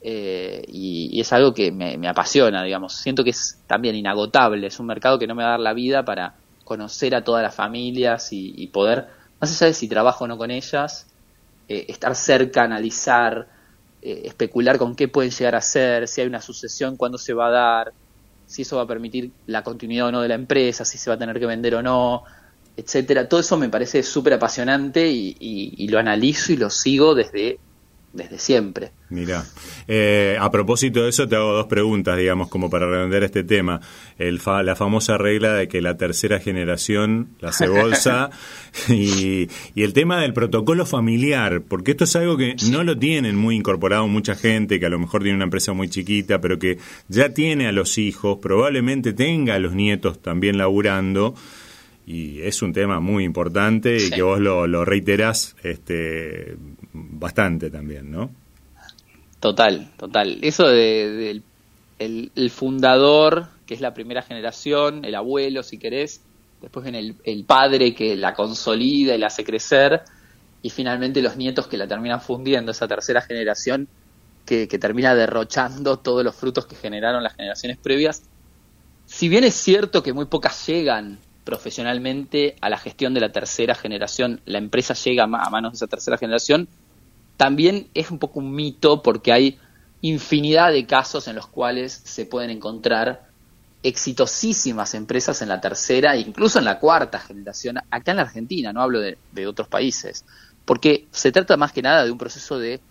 eh, y, es algo que me, apasiona, digamos. Siento que es también inagotable, es un mercado que no me va a dar la vida para conocer a todas las familias y, poder, no sé si trabajo o no con ellas, eh, estar cerca, analizar, eh, especular con qué pueden llegar a ser, si hay una sucesión, cuándo se va a dar, si eso va a permitir la continuidad o no de la empresa, si se va a tener que vender o no, etcétera. Todo eso me parece súper apasionante y, lo analizo y lo sigo desde desde siempre. Mira, eh, a propósito de eso te hago dos preguntas, digamos, como para redondear este tema. El la famosa regla de que la tercera generación la hace bolsa. (laughs) Y, el tema del protocolo familiar, porque esto es algo que no lo tienen muy incorporado mucha gente, que a lo mejor tiene una empresa muy chiquita, pero que ya tiene a los hijos, probablemente tenga a los nietos también laburando. Y es un tema muy importante y que vos lo, lo reiterás este, bastante también, ¿no? Total, total. Eso de, el, fundador, que es la primera generación, el abuelo, si querés, después viene el, padre que la consolida y la hace crecer, y finalmente los nietos que la terminan fundiendo, esa tercera generación que, que termina derrochando todos los frutos que generaron las generaciones previas. Si bien es cierto que muy pocas llegan profesionalmente a la gestión de la tercera generación, la empresa llega a manos de esa tercera generación, también es un poco un mito porque hay infinidad de casos en los cuales se pueden encontrar exitosísimas empresas en la tercera e incluso en la cuarta generación, acá en la Argentina, no hablo de, otros países, porque se trata más que nada de un proceso de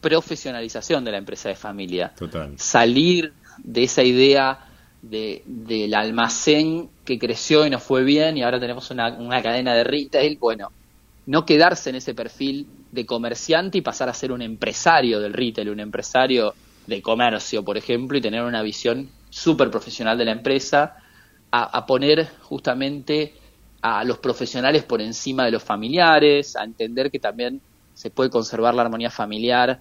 profesionalización de la empresa de familia. Salir de esa idea del almacén que creció y nos fue bien y ahora tenemos una, una cadena de retail, bueno, no quedarse en ese perfil de comerciante y pasar a ser un empresario del retail, un empresario de comercio, por ejemplo, y tener una visión súper profesional de la empresa, a, poner justamente a los profesionales por encima de los familiares, a entender que también se puede conservar la armonía familiar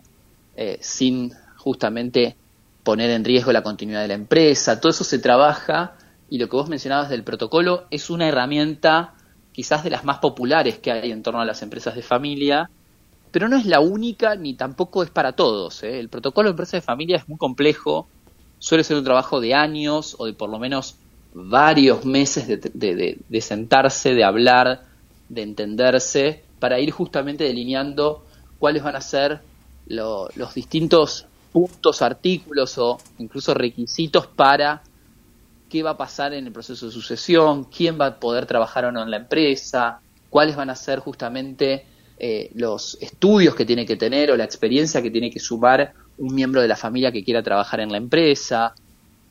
eh, sin justamente poner en riesgo la continuidad de la empresa. Todo eso se trabaja y lo que vos mencionabas del protocolo es una herramienta quizás de las más populares que hay en torno a las empresas de familia, pero no es la única ni tampoco es para todos. ¿eh? El protocolo de empresas de familia es muy complejo, suele ser un trabajo de años o de por lo menos varios meses de, sentarse, de hablar, de entenderse, para ir justamente delineando cuáles van a ser los distintos puntos, artículos o incluso requisitos para qué va a pasar en el proceso de sucesión, quién va a poder trabajar o no en la empresa, cuáles van a ser justamente eh, los estudios que tiene que tener o la experiencia que tiene que sumar un miembro de la familia que quiera trabajar en la empresa,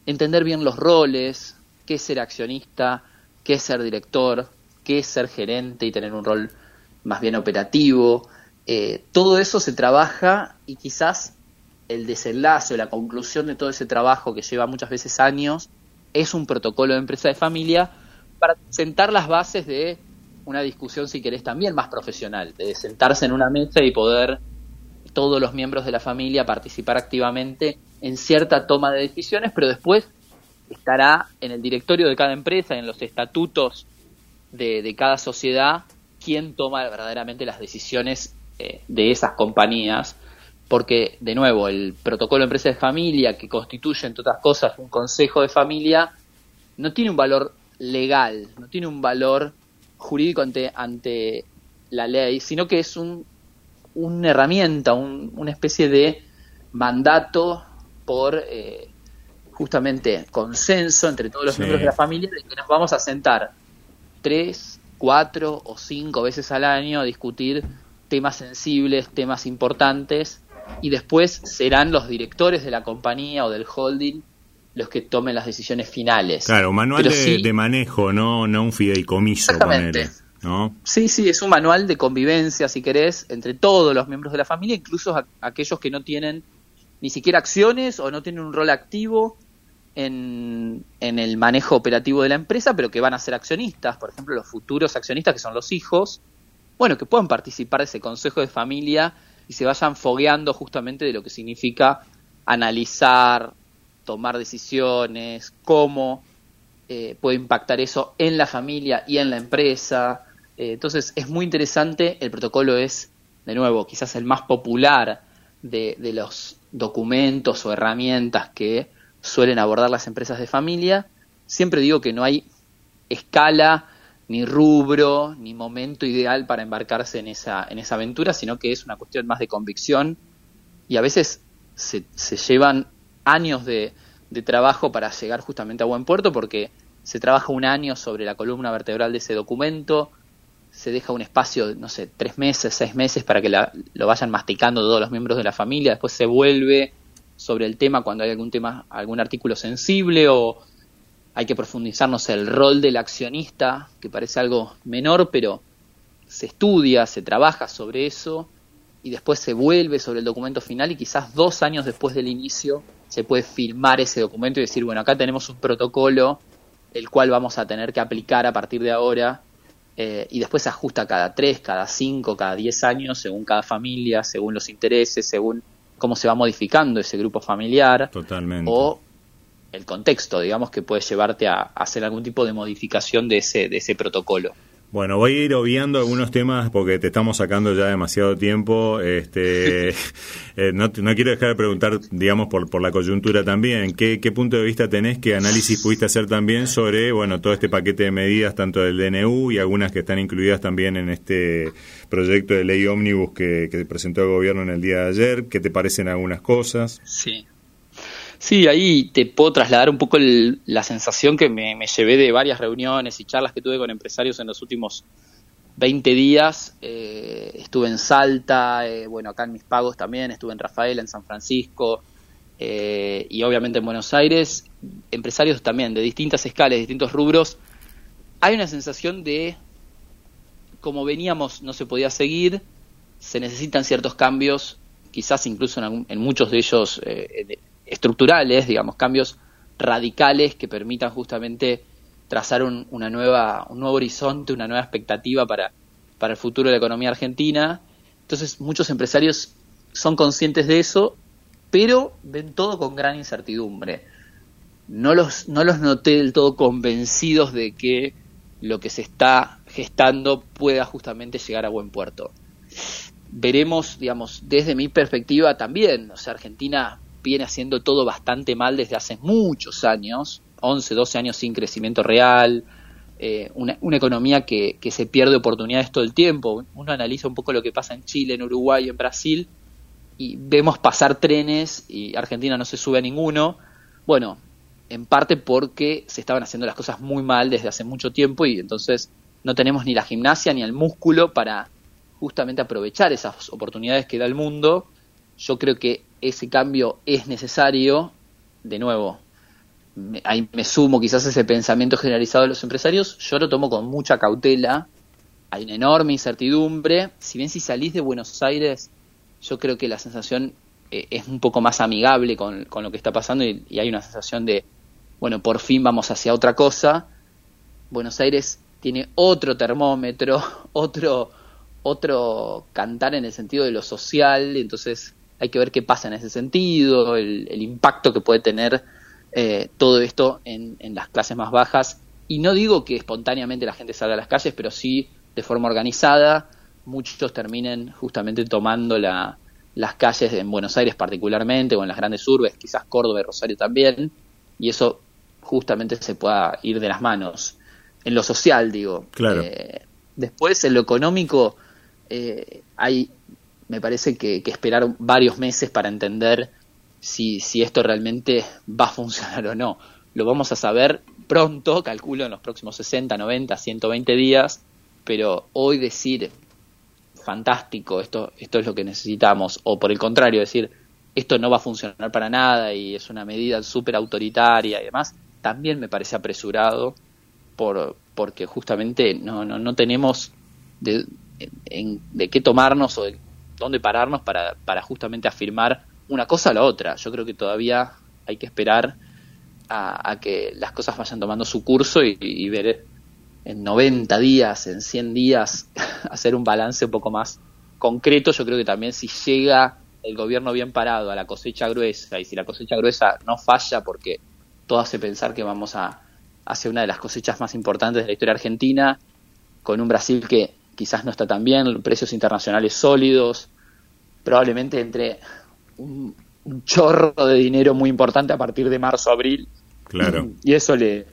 entender bien los roles, qué es ser accionista, qué es ser director, qué es ser gerente y tener un rol más bien operativo. Eh, todo eso se trabaja y quizás el desenlace o la conclusión de todo ese trabajo que lleva muchas veces años es un protocolo de empresa de familia para sentar las bases de una discusión, si querés, también más profesional, de sentarse en una mesa y poder todos los miembros de la familia participar activamente en cierta toma de decisiones, pero después estará en el directorio de cada empresa, en los estatutos de, cada sociedad, quién toma verdaderamente las decisiones eh, de esas compañías, porque, de nuevo, el protocolo de empresa de familia, que constituye, entre otras cosas, un consejo de familia, no tiene un valor legal, no tiene un valor jurídico ante, ante la ley, sino que es un, una herramienta, una especie de mandato por eh, justamente consenso entre todos los miembros de la familia de que nos vamos a sentar tres, cuatro o cinco veces al año a discutir temas sensibles, temas importantes, y después serán los directores de la compañía o del holding los que tomen las decisiones finales. Claro, manual de, manejo, no, no un fideicomiso. Exactamente. ¿no? Sí, sí, es un manual de convivencia, si querés, entre todos los miembros de la familia, incluso aquellos que no tienen ni siquiera acciones o no tienen un rol activo en, en, el manejo operativo de la empresa, pero que van a ser accionistas, por ejemplo, los futuros accionistas que son los hijos, bueno, que puedan participar de ese consejo de familia y se vayan fogueando justamente de lo que significa analizar, tomar decisiones, cómo eh, puede impactar eso en la familia y en la empresa. Eh, entonces es muy interesante, el protocolo es, de nuevo, quizás el más popular de, de los documentos o herramientas que suelen abordar las empresas de familia. Siempre digo que no hay escala ni rubro, ni momento ideal para embarcarse en esa, en esa aventura, sino que es una cuestión más de convicción y a veces se, se llevan años de, de, trabajo para llegar justamente a buen puerto porque se trabaja un año sobre la columna vertebral de ese documento, se deja un espacio, no sé, tres meses, seis meses para que lo vayan masticando todos los miembros de la familia, después se vuelve sobre el tema cuando hay algún tema, algún artículo sensible o hay que profundizarnos el rol del accionista, que parece algo menor, pero se estudia, se trabaja sobre eso y después se vuelve sobre el documento final y quizás dos años después del inicio se puede firmar ese documento y decir, bueno, acá tenemos un protocolo el cual vamos a tener que aplicar a partir de ahora eh, y después se ajusta cada tres, cada cinco, cada diez años según cada familia, según los intereses, según cómo se va modificando ese grupo familiar. Totalmente. O el contexto, digamos, que puede llevarte a, hacer algún tipo de modificación de ese, de ese protocolo. Bueno, voy a ir obviando algunos temas porque te estamos sacando ya demasiado tiempo. Este, (laughs) eh, no, quiero dejar de preguntar, digamos, por, por la coyuntura también. ¿Qué, ¿Qué punto de vista tenés? ¿Qué análisis pudiste hacer también sobre, bueno, todo este paquete de medidas, tanto del DNU y algunas que están incluidas también en este proyecto de ley ómnibus que, que presentó el gobierno en el día de ayer? ¿Qué te parecen algunas cosas? Sí, Sí, ahí te puedo trasladar un poco la sensación que me, llevé de varias reuniones y charlas que tuve con empresarios en los últimos 20 días. Eh, estuve en Salta, eh, bueno, acá en Mis Pagos también, estuve en Rafael, en San Francisco eh, y obviamente en Buenos Aires. Empresarios también de distintas escalas, distintos rubros. Hay una sensación de, como veníamos, no se podía seguir, se necesitan ciertos cambios, quizás incluso en, en muchos de ellos estructurales, digamos, cambios radicales que permitan justamente trazar un, una nueva, un nuevo horizonte, una nueva expectativa para, el futuro de la economía argentina. Entonces muchos empresarios son conscientes de eso, pero ven todo con gran incertidumbre. No los, no los noté del todo convencidos de que lo que se está gestando pueda justamente llegar a buen puerto. Veremos, digamos, desde mi perspectiva también, o sea, Argentina viene haciendo todo bastante mal desde hace muchos años, 11, 12 años sin crecimiento real, eh, una, economía que, que, se pierde oportunidades todo el tiempo. Uno analiza un poco lo que pasa en Chile, en Uruguay, en Brasil, y vemos pasar trenes y Argentina no se sube a ninguno. Bueno, en parte porque se estaban haciendo las cosas muy mal desde hace mucho tiempo y entonces no tenemos ni la gimnasia ni el músculo para justamente aprovechar esas oportunidades que da el mundo. Yo creo que ese cambio es necesario, de nuevo, ahí me sumo quizás ese pensamiento generalizado de los empresarios, yo lo tomo con mucha cautela, hay una enorme incertidumbre, si bien si salís de Buenos Aires, yo creo que la sensación eh, es un poco más amigable con, lo que está pasando y, hay una sensación de, bueno, por fin vamos hacia otra cosa. Buenos Aires tiene otro termómetro, (laughs) otro, otro cantar en el sentido de lo social, entonces hay que ver qué pasa en ese sentido, el, impacto que puede tener eh, todo esto en, en las clases más bajas. Y no digo que espontáneamente la gente salga a las calles, pero sí de forma organizada, muchos terminen justamente tomando la, las calles en Buenos Aires particularmente, o en las grandes urbes, quizás Córdoba y Rosario también, y eso justamente se pueda ir de las manos. En lo social, digo. Claro. Eh, después, en lo económico, eh, hay, me parece que, esperar varios meses para entender si, si esto realmente va a funcionar o no. Lo vamos a saber pronto, calculo en los próximos 60, 90, 120 días, pero hoy decir fantástico, esto, esto es lo que necesitamos, o por el contrario, decir esto no va a funcionar para nada y es una medida súper autoritaria y demás, también me parece apresurado por, porque justamente no, no, no tenemos de, de qué tomarnos o de dónde pararnos para, para justamente afirmar una cosa a la otra. Yo creo que todavía hay que esperar a, que las cosas vayan tomando su curso y, ver en 90 días, en 100 días, (laughs) hacer un balance un poco más concreto. Yo creo que también si llega el gobierno bien parado a la cosecha gruesa y si la cosecha gruesa no falla porque todo hace pensar que vamos a hacer una de las cosechas más importantes de la historia argentina, con un Brasil que quizás no está tan bien, precios internacionales sólidos, probablemente entre un, un chorro de dinero muy importante a partir de marzo, abril. Claro. Y eso le,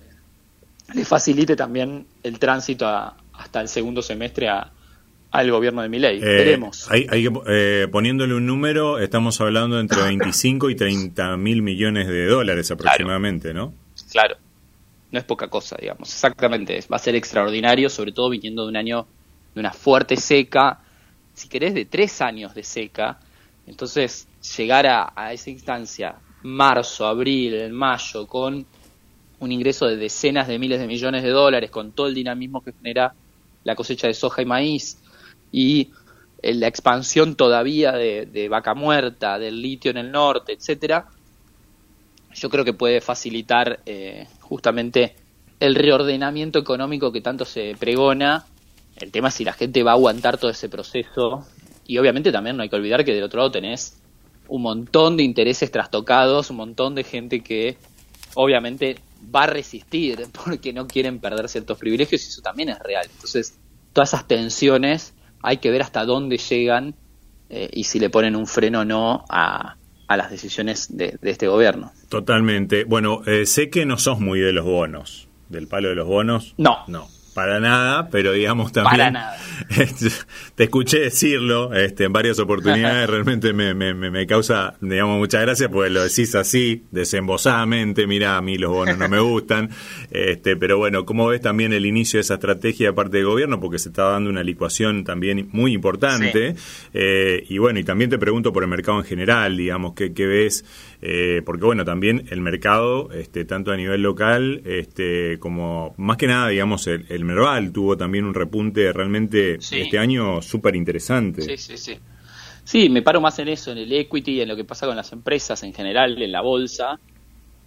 le facilite también el tránsito hasta el segundo semestre al gobierno de Milei. Eh, Veremos. Hay, eh, poniéndole un número, estamos hablando entre 25 y 30 mil millones de dólares aproximadamente, ¿no? Claro, no es poca cosa, digamos. Exactamente, va a ser extraordinario, sobre todo viniendo de un año de una fuerte seca, si querés, de tres años de seca. Entonces, llegar a, a esa instancia, marzo, abril, mayo, con un ingreso de decenas de miles de millones de dólares con todo el dinamismo que genera la cosecha de soja y maíz y eh, la expansión todavía de, vaca muerta, del litio en el norte, etcétera, yo creo que puede facilitar eh, justamente el reordenamiento económico que tanto se pregona. El tema es si la gente va a aguantar todo ese proceso. Y obviamente también no hay que olvidar que del otro lado tenés un montón de intereses trastocados, un montón de gente que obviamente va a resistir (laughs) porque no quieren perder ciertos privilegios y eso también es real. Entonces, todas esas tensiones hay que ver hasta dónde llegan eh, y si le ponen un freno o no a, a las decisiones de, este gobierno. Totalmente. Bueno, eh, sé que no sos muy de los bonos, del palo de los bonos. No. No para nada, pero digamos también. Para nada. (laughs) Te escuché decirlo este, en varias oportunidades, (laughs) realmente me, me, me, causa, digamos, muchas gracias porque lo decís así, desembosadamente, mira, a mí los bonos no me gustan, (laughs) este, pero bueno, ¿cómo ves también el inicio de esa estrategia de parte del gobierno? Porque se está dando una licuación también muy importante, eh, y bueno, y también te pregunto por el mercado en general, digamos, ¿qué, qué ves? Eh, porque bueno, también el mercado, este, tanto a nivel local, este, como más que nada, digamos, el, el Merval tuvo también un repunte realmente este año súper interesante. Sí, sí, sí. Sí, me paro más en eso, en el equity, en lo que pasa con las empresas en general, en la bolsa.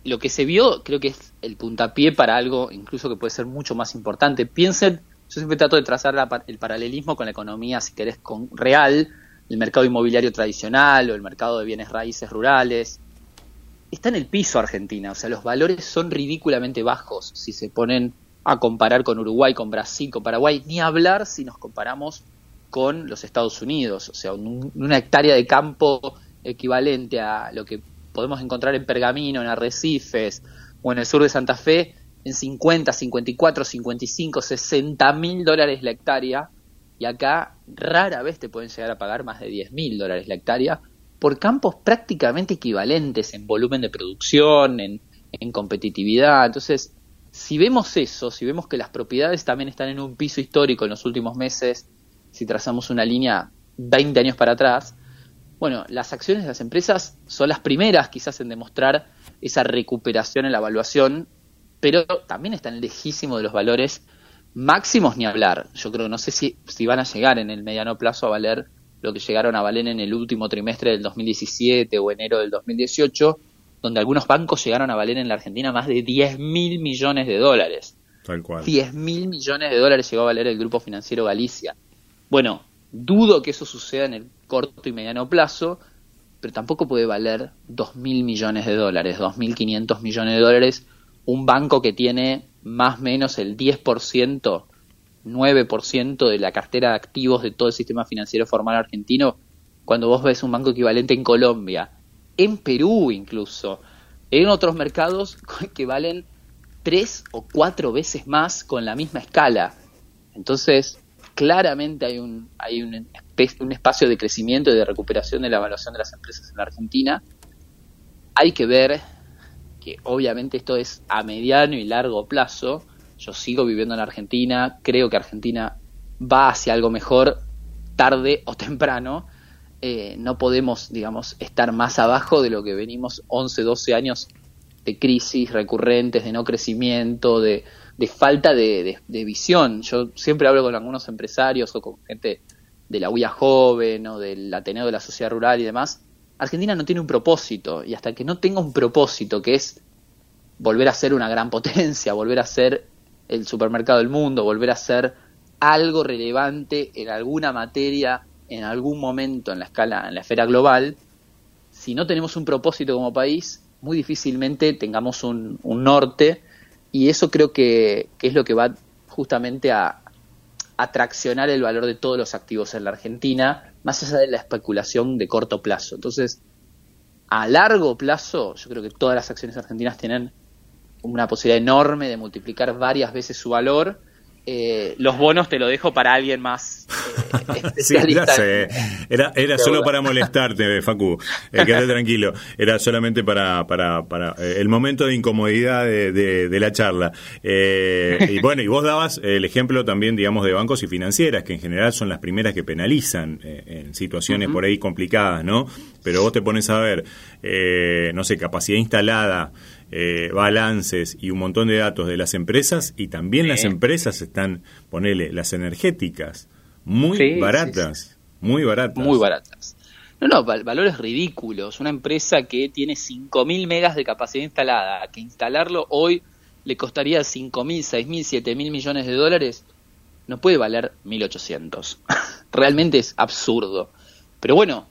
Lo que se vio creo que es el puntapié para algo incluso que puede ser mucho más importante. Piensen, yo siempre trato de trazar el paralelismo con la economía, si querés, con real, el mercado inmobiliario tradicional o el mercado de bienes raíces rurales está en el piso Argentina, o sea, los valores son ridículamente bajos si se ponen a comparar con Uruguay, con Brasil, con Paraguay, ni hablar si nos comparamos con los Estados Unidos, o sea, una hectárea de campo equivalente a lo que podemos encontrar en Pergamino, en Arrecifes o en el sur de Santa Fe, en 50, 54, 55, 60 mil dólares la hectárea, y acá rara vez te pueden llegar a pagar más de 10 mil dólares la hectárea, por campos prácticamente equivalentes en volumen de producción, en, competitividad. Entonces, si vemos eso, si vemos que las propiedades también están en un piso histórico en los últimos meses, si trazamos una línea 20 años para atrás, bueno, las acciones de las empresas son las primeras quizás en demostrar esa recuperación en la evaluación, pero también están lejísimos de los valores máximos ni hablar. Yo creo, no sé si, si van a llegar en el mediano plazo a valer lo que llegaron a valer en el último trimestre del 2017 o enero del 2018, donde algunos bancos llegaron a valer en la Argentina más de 10 mil millones de dólares. Tal cual. 10 mil millones de dólares llegó a valer el Grupo Financiero Galicia. Bueno, dudo que eso suceda en el corto y mediano plazo, pero tampoco puede valer 2 mil millones de dólares, 2.500 millones de dólares, un banco que tiene más o menos el 10%, 9% de la cartera de activos de todo el sistema financiero formal argentino, cuando vos ves un banco equivalente en Colombia, en Perú incluso, en otros mercados (laughs) que valen tres o cuatro veces más con la misma escala. Entonces, claramente hay un, hay un, un espacio de crecimiento y de recuperación de la evaluación de las empresas en la Argentina. Hay que ver que obviamente esto es a mediano y largo plazo. Yo sigo viviendo en Argentina, creo que Argentina va hacia algo mejor tarde o temprano. Eh, no podemos, digamos, estar más abajo de lo que venimos 11, 12 años de crisis recurrentes, de no crecimiento, de, falta de, visión. Yo siempre hablo con algunos empresarios o con gente de la UIA joven o del Ateneo de la Sociedad Rural y demás. Argentina no tiene un propósito y hasta que no tenga un propósito que es volver a ser una gran potencia, (laughs) volver a ser el supermercado del mundo, volver a ser algo relevante en alguna materia, en algún momento en la escala, en la esfera global, si no tenemos un propósito como país, muy difícilmente tengamos un, norte y eso creo que, es lo que va justamente a, atraccionar el valor de todos los activos en la Argentina, más allá de la especulación de corto plazo. Entonces, a largo plazo, yo creo que todas las acciones argentinas tienen una posibilidad enorme de multiplicar varias veces su valor eh, los bonos te lo dejo para alguien más eh, (laughs) (laughs) especialista. Era, era solo para molestarte, Facu. Eh, quédate (laughs) tranquilo. Era solamente para, para, para eh, el momento de incomodidad de, la charla. y bueno, y vos dabas el ejemplo también, digamos, de bancos y financieras, que en general son las primeras que penalizan en situaciones por ahí complicadas, ¿no? Pero vos te pones a ver, no sé, capacidad instalada eh, balances y un montón de datos de las empresas y también las empresas están, ponele, las energéticas, muy baratas, muy baratas. Muy baratas. No, no, valores ridículos. Una empresa que tiene 5.000 megas de capacidad instalada, que instalarlo hoy le costaría 5.000, 6.000, 7.000 millones de dólares, no puede valer 1.800. (laughs) Realmente es absurdo. Pero bueno,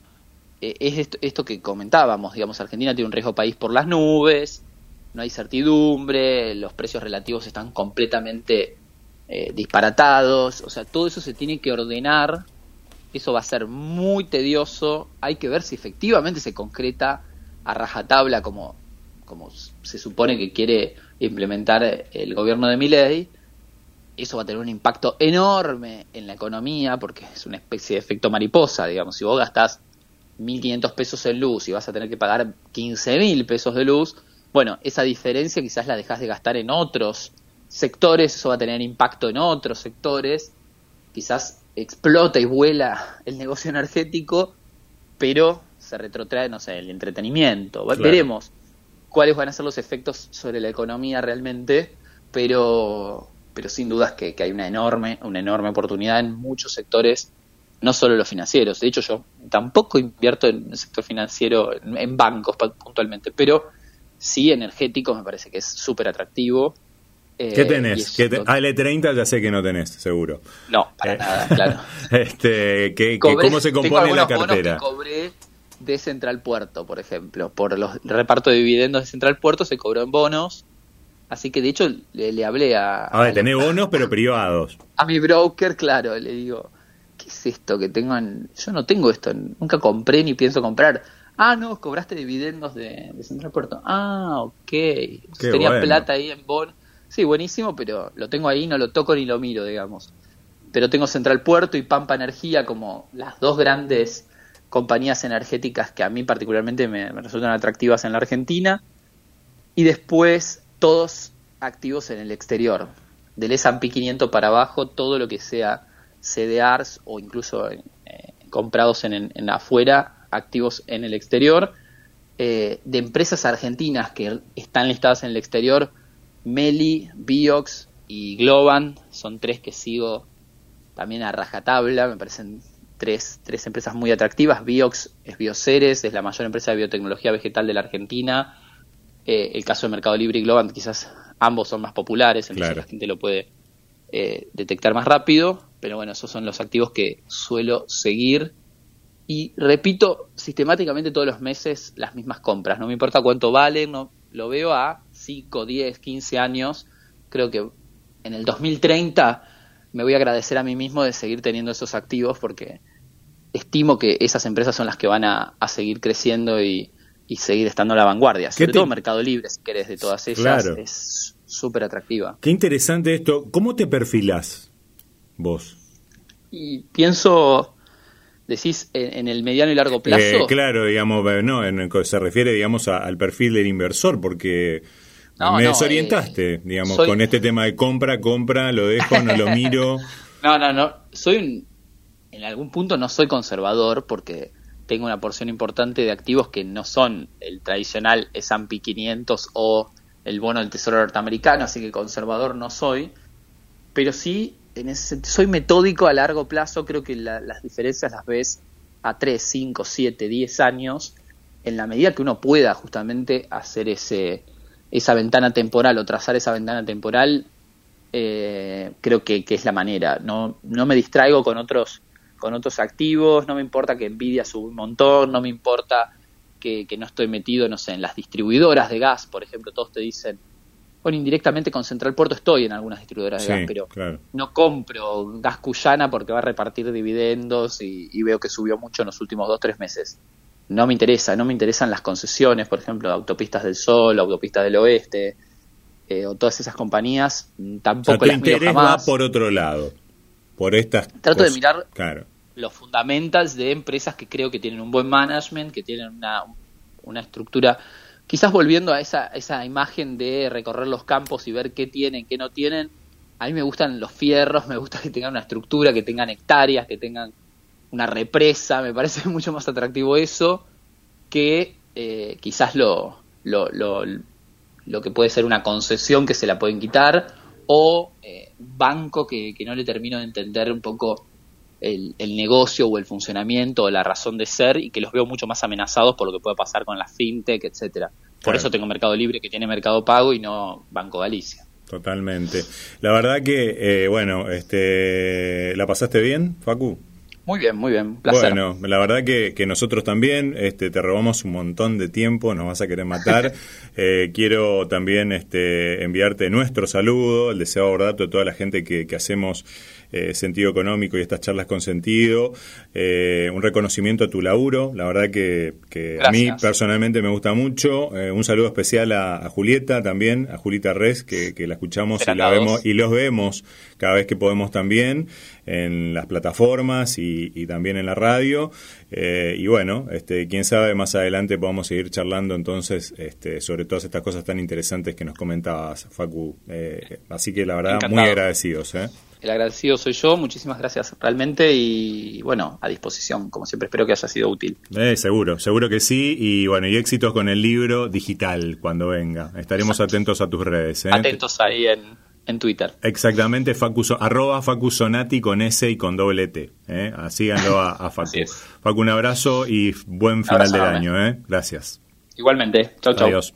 eh, es esto, esto, que comentábamos, digamos, Argentina tiene un riesgo país por las nubes, no hay certidumbre, los precios relativos están completamente eh, disparatados, o sea, todo eso se tiene que ordenar, eso va a ser muy tedioso, hay que ver si efectivamente se concreta a rajatabla como, como se supone que quiere implementar el gobierno de Miley, eso va a tener un impacto enorme en la economía porque es una especie de efecto mariposa, digamos, si vos gastás 1.500 pesos en luz y vas a tener que pagar 15.000 pesos de luz, bueno, esa diferencia quizás la dejas de gastar en otros sectores, eso va a tener impacto en otros sectores, quizás explota y vuela el negocio energético, pero se retrotrae, no sé, el entretenimiento. Veremos cuáles van a ser los efectos sobre la economía realmente, pero, pero sin dudas que, hay una enorme, una enorme oportunidad en muchos sectores, no solo los financieros. De hecho, yo tampoco invierto en el sector financiero, en bancos puntualmente, pero sí energético, me parece que es súper atractivo. Eh, ¿Qué tenés? AL30 ya sé que no tenés, seguro. No, para eh, nada, claro. (laughs) este, ¿Cómo se compone la cartera? que cobré de Central Puerto, por ejemplo. Por los reparto de dividendos de Central Puerto se cobró en bonos. Así que de hecho le, hablé a... A ver, tenés bonos pero privados. (laughs) A mi broker, claro, le digo, ¿qué es esto que tengo en... Yo no tengo esto, nunca compré ni pienso comprar Ah, no, cobraste dividendos de, Central Puerto. Ah, ok. Tenía plata ahí en Bon. Sí, buenísimo, pero lo tengo ahí, no lo toco ni lo miro, digamos. Pero tengo Central Puerto y Pampa Energía como las dos grandes compañías energéticas que a mí particularmente me, resultan atractivas en la Argentina. Y después todos activos en el exterior. Del S&P 500 para abajo, todo lo que sea CDRs o incluso eh, comprados en, en afuera activos en el exterior, eh, de empresas argentinas que están listadas en el exterior, Meli, Biox y Globan, son tres que sigo también a rajatabla, me parecen tres, tres empresas muy atractivas. Biox es Bioceres, es la mayor empresa de biotecnología vegetal de la Argentina. Eh, el caso de Mercado Libre y Globant, quizás ambos son más populares, entonces la gente lo puede eh, detectar más rápido. Pero bueno, esos son los activos que suelo seguir. Y repito sistemáticamente todos los meses las mismas compras. No me importa cuánto valen, no, lo veo a 5, 10, 15 años. Creo que en el 2030 me voy a agradecer a mí mismo de seguir teniendo esos activos porque estimo que esas empresas son las que van a, seguir creciendo y, seguir estando a la vanguardia. Sobre todo Mercado Libre, si querés, de todas ellas, es súper atractiva. Qué interesante esto. ¿Cómo te perfilás vos? Y pienso, decís, en, el mediano y largo plazo. Eh, claro, digamos, no, en, se refiere, digamos, al perfil del inversor, porque me desorientaste, eh, digamos, con este tema de compra, compra, lo dejo, no lo miro. (laughs) No, no, no. Soy en algún punto no soy conservador porque tengo una porción importante de activos que no son el tradicional S&P 500 o el bono del Tesoro norteamericano, así que conservador no soy, pero sí en ese, soy metódico a largo plazo, creo que las diferencias las ves a 3, 5, 7, 10 años, en la medida que uno pueda justamente hacer ese esa ventana temporal o trazar esa ventana temporal, eh, creo que, es la manera. No, no me distraigo con otros, con otros activos, no me importa que Nvidia sube un montón, no me importa que, no estoy metido, no sé, en las distribuidoras de gas, por ejemplo, todos te dicen, bueno, indirectamente con Central Puerto estoy en algunas distribuidoras de gas, pero no compro gas cuyana porque va a repartir dividendos y, y, veo que subió mucho en los últimos dos, tres meses. No me interesa, no me interesan las concesiones, por ejemplo, Autopistas del Sol, Autopistas del Oeste, eh, o todas esas compañías, mm, tampoco o sea, tu interés va por otro lado, por estas Trato de mirar los fundamentals de empresas que creo que tienen un buen management, que tienen una, una estructura, quizás volviendo a esa, esa imagen de recorrer los campos y ver qué tienen, qué no tienen, a mí me gustan los fierros, me gusta que tengan una estructura, que tengan hectáreas, que tengan una represa, me parece (laughs) mucho más atractivo eso que eh, quizás lo, lo, lo, que puede ser una concesión que se la pueden quitar o eh, banco que, no le termino de entender un poco el, el, negocio o el funcionamiento o la razón de ser y que los veo mucho más amenazados por lo que puede pasar con la fintech, etcétera. Por eso tengo Mercado Libre que tiene Mercado Pago y no Banco Galicia. Totalmente. La verdad que, eh, bueno, este, ¿la pasaste bien, Facu? Muy bien, muy bien. Placer. Bueno, la verdad que, que, nosotros también este, te robamos un montón de tiempo, nos vas a querer matar. (laughs) eh, quiero también este, enviarte nuestro saludo, el deseo abordato de toda la gente que, que hacemos eh, sentido económico y estas charlas con sentido. Eh, un reconocimiento a tu laburo, la verdad que, a mí personalmente me gusta mucho. Eh, un saludo especial a, Julieta también, a Julita Res, que, la escuchamos y la vemos y los vemos cada vez que podemos también en las plataformas y, también en la radio. y bueno, este, quién sabe, más adelante podamos seguir charlando entonces este, sobre todas estas cosas tan interesantes que nos comentabas, Facu. así que la verdad, muy agradecidos. ¿eh? El agradecido soy yo, muchísimas gracias realmente y bueno, a disposición, como siempre espero que haya sido útil. Eh, seguro, seguro que sí y bueno, y éxitos con el libro digital cuando venga. Estaremos atentos a tus redes. ¿eh? Atentos ahí en, en Twitter. Exactamente, Facu, arroba Facusonati con S y con doble T. ¿eh? Síganlo a, a (laughs) Facu. Facu, un abrazo y buen final del año. ¿eh? Gracias. Igualmente. Chau, chau. Adiós.